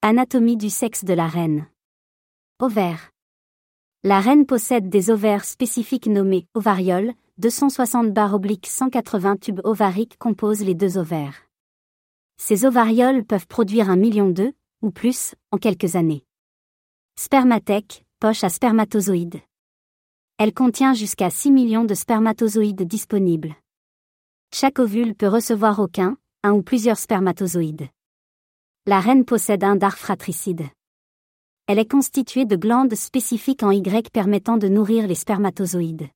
Anatomie du sexe de la reine. Ovaires. La reine possède des ovaires spécifiques nommés ovarioles, 260 barres obliques 180 tubes ovariques composent les deux ovaires. Ces ovarioles peuvent produire un million d'œufs, ou plus, en quelques années. Spermathèque, poche à spermatozoïdes. Elle contient jusqu'à 6 millions de spermatozoïdes disponibles. Chaque ovule peut recevoir aucun, un ou plusieurs spermatozoïdes. La reine possède un dard fratricide. Elle est constituée de glandes spécifiques en Y permettant de nourrir les spermatozoïdes.